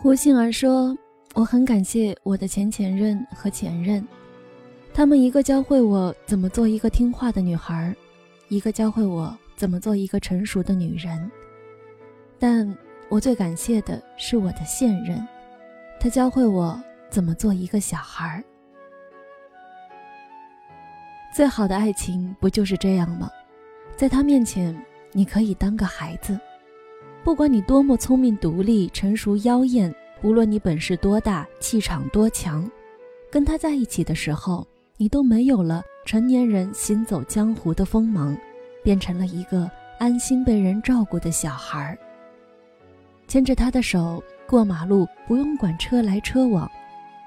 胡杏儿说：“我很感谢我的前前任和前任，他们一个教会我怎么做一个听话的女孩，一个教会我怎么做一个成熟的女人。但我最感谢的是我的现任，他教会我怎么做一个小孩。最好的爱情不就是这样吗？在他面前，你可以当个孩子。”不管你多么聪明、独立、成熟、妖艳，无论你本事多大、气场多强，跟他在一起的时候，你都没有了成年人行走江湖的锋芒，变成了一个安心被人照顾的小孩。牵着他的手过马路，不用管车来车往；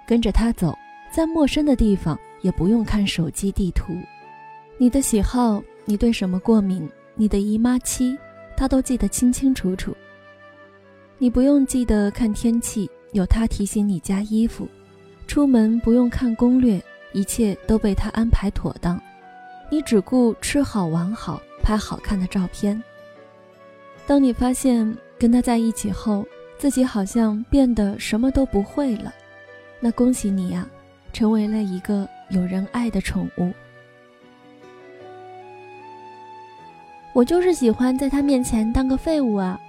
跟着他走，在陌生的地方也不用看手机地图。你的喜好，你对什么过敏，你的姨妈期。他都记得清清楚楚。你不用记得看天气，有他提醒你加衣服；出门不用看攻略，一切都被他安排妥当。你只顾吃好玩好，拍好看的照片。当你发现跟他在一起后，自己好像变得什么都不会了，那恭喜你呀，成为了一个有人爱的宠物。我就是喜欢在他面前当个废物啊！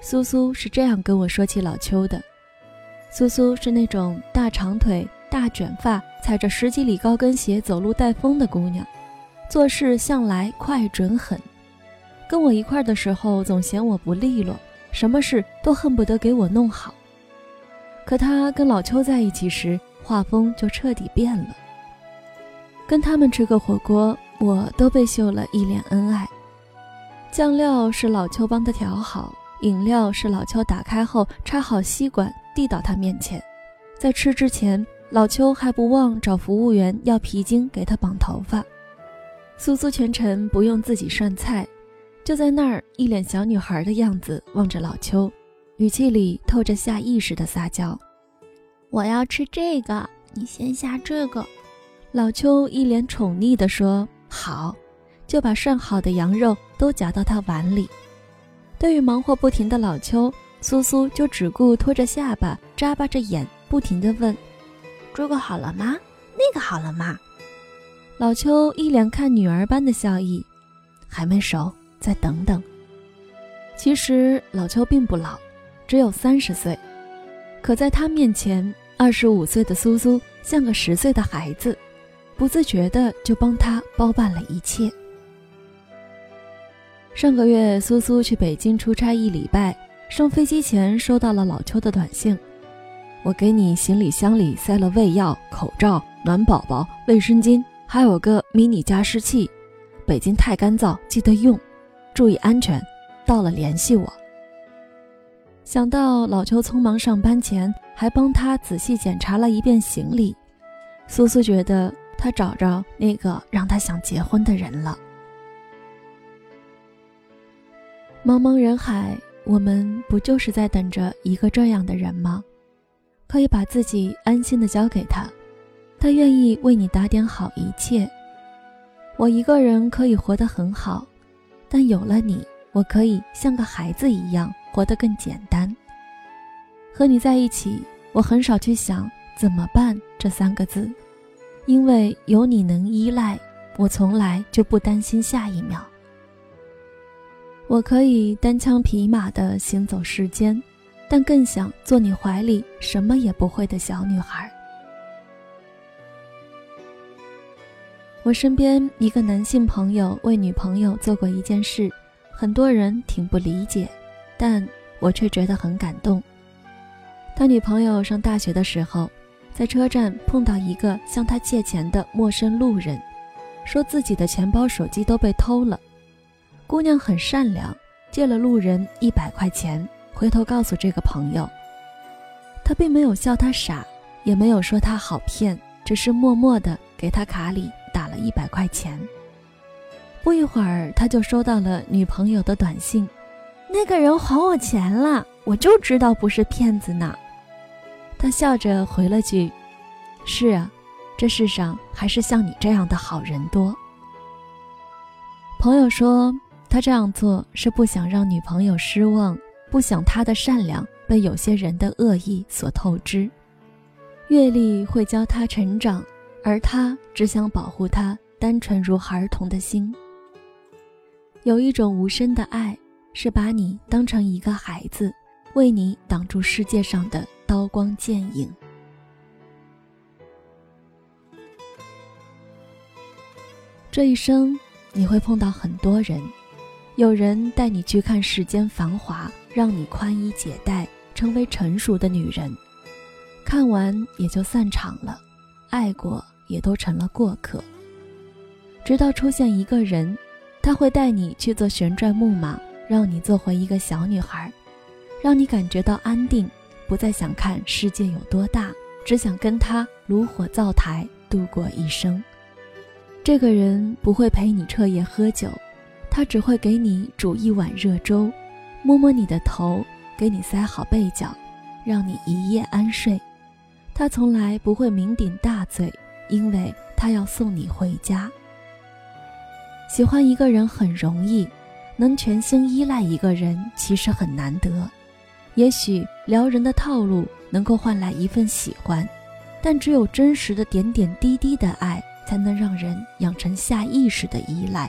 苏苏是这样跟我说起老邱的。苏苏是那种大长腿、大卷发，踩着十几里高跟鞋走路带风的姑娘，做事向来快准狠。跟我一块儿的时候，总嫌我不利落，什么事都恨不得给我弄好。可她跟老邱在一起时，画风就彻底变了。跟他们吃个火锅，我都被秀了一脸恩爱。酱料是老邱帮他调好，饮料是老邱打开后插好吸管递到他面前。在吃之前，老邱还不忘找服务员要皮筋给他绑头发。苏苏全程不用自己涮菜，就在那儿一脸小女孩的样子望着老邱，语气里透着下意识的撒娇：“我要吃这个，你先下这个。”老邱一脸宠溺地说：“好。”就把涮好的羊肉都夹到他碗里。对于忙活不停的老邱，苏苏就只顾拖着下巴，眨巴着眼，不停地问：“这个好了吗？那个好了吗？”老邱一脸看女儿般的笑意：“还没熟，再等等。”其实老邱并不老，只有三十岁，可在他面前，二十五岁的苏苏像个十岁的孩子，不自觉的就帮他包办了一切。上个月，苏苏去北京出差一礼拜，上飞机前收到了老邱的短信：“我给你行李箱里塞了胃药、口罩、暖宝宝、卫生巾，还有个迷你加湿器。北京太干燥，记得用，注意安全。到了联系我。”想到老邱匆忙上班前还帮他仔细检查了一遍行李，苏苏觉得他找着那个让他想结婚的人了。茫茫人海，我们不就是在等着一个这样的人吗？可以把自己安心的交给他，他愿意为你打点好一切。我一个人可以活得很好，但有了你，我可以像个孩子一样活得更简单。和你在一起，我很少去想怎么办这三个字，因为有你能依赖，我从来就不担心下一秒。我可以单枪匹马地行走世间，但更想做你怀里什么也不会的小女孩。我身边一个男性朋友为女朋友做过一件事，很多人挺不理解，但我却觉得很感动。他女朋友上大学的时候，在车站碰到一个向他借钱的陌生路人，说自己的钱包、手机都被偷了。姑娘很善良，借了路人一百块钱，回头告诉这个朋友。他并没有笑他傻，也没有说他好骗，只是默默地给他卡里打了一百块钱。不一会儿，他就收到了女朋友的短信：“那个人还我钱了，我就知道不是骗子呢。”他笑着回了句：“是啊，这世上还是像你这样的好人多。”朋友说。他这样做是不想让女朋友失望，不想她的善良被有些人的恶意所透支。阅历会教他成长，而他只想保护他单纯如孩童的心。有一种无声的爱，是把你当成一个孩子，为你挡住世界上的刀光剑影。这一生，你会碰到很多人，有人带你去看世间繁华，让你宽衣解带，成为成熟的女人。看完也就散场了，爱过也都成了过客。直到出现一个人，他会带你去坐旋转木马，让你做回一个小女孩，让你感觉到安定，不再想看世界有多大，只想跟他炉火灶台度过一生。这个人不会陪你彻夜喝酒，他只会给你煮一碗热粥，摸摸你的头，给你塞好被角，让你一夜安睡。他从来不会酩酊大醉，因为他要送你回家。喜欢一个人很容易，能全心依赖一个人其实很难得。也许撩人的套路能够换来一份喜欢，但只有真实的点点滴滴的爱，才能让人养成下意识的依赖。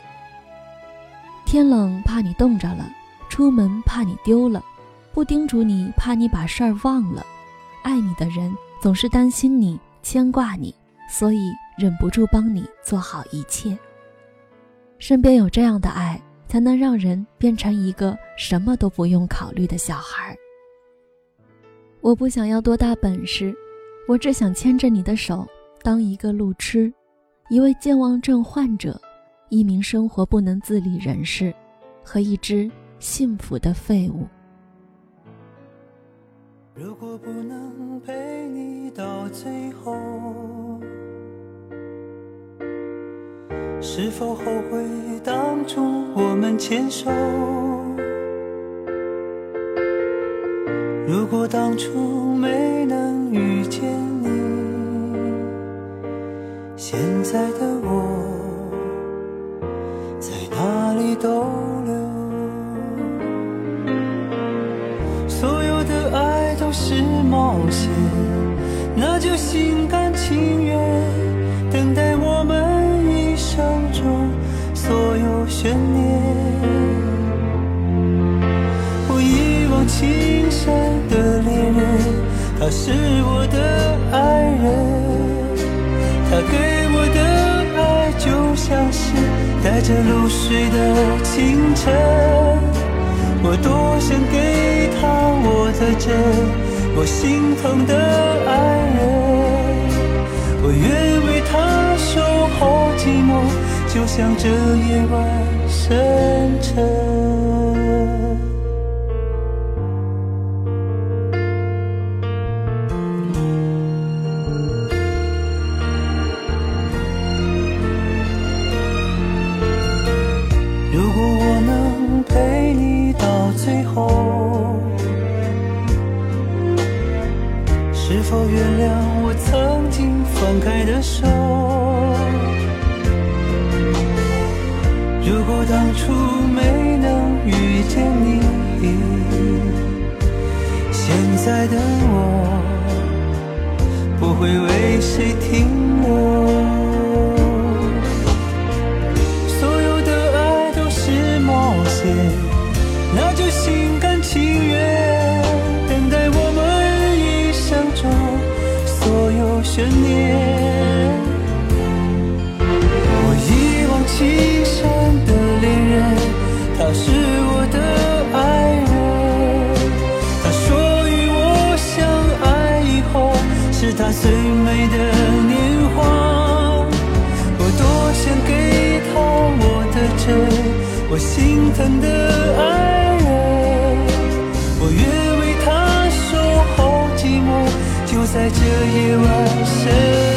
天冷怕你冻着了，出门怕你丢了，不叮嘱你怕你把事儿忘了。爱你的人。总是担心你，牵挂你，所以忍不住帮你做好一切。身边有这样的爱，才能让人变成一个什么都不用考虑的小孩。我不想要多大本事，我只想牵着你的手，当一个路痴，一位健忘症患者，一名生活不能自理人士，和一只幸福的废物。如果不能陪你到最后，是否后悔当初我们牵手？如果当初没能遇见你，现在的我爱都是冒险，那就心甘情愿等待我们一生中所有悬念。我一往情深的恋人，他是我的爱人，他给我的爱就像是带着露水的清晨。我多想给他我的真。我心疼的爱人，我愿为他守候寂寞，就像这夜晚深沉。是否原谅我曾经放开的手？如果当初没能遇见你，现在的我不会为谁停留。他最美的年华。我多想给他我的真，我心疼的爱人。我愿为他守候寂寞，就在这夜晚。深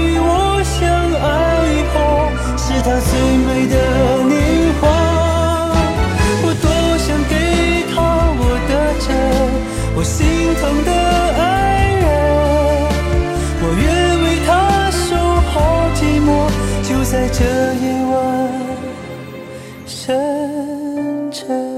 与我相爱以后是他最美的年华我多想给他我的真我心疼的爱人。我愿为他守候寂寞就在这夜晚深沉。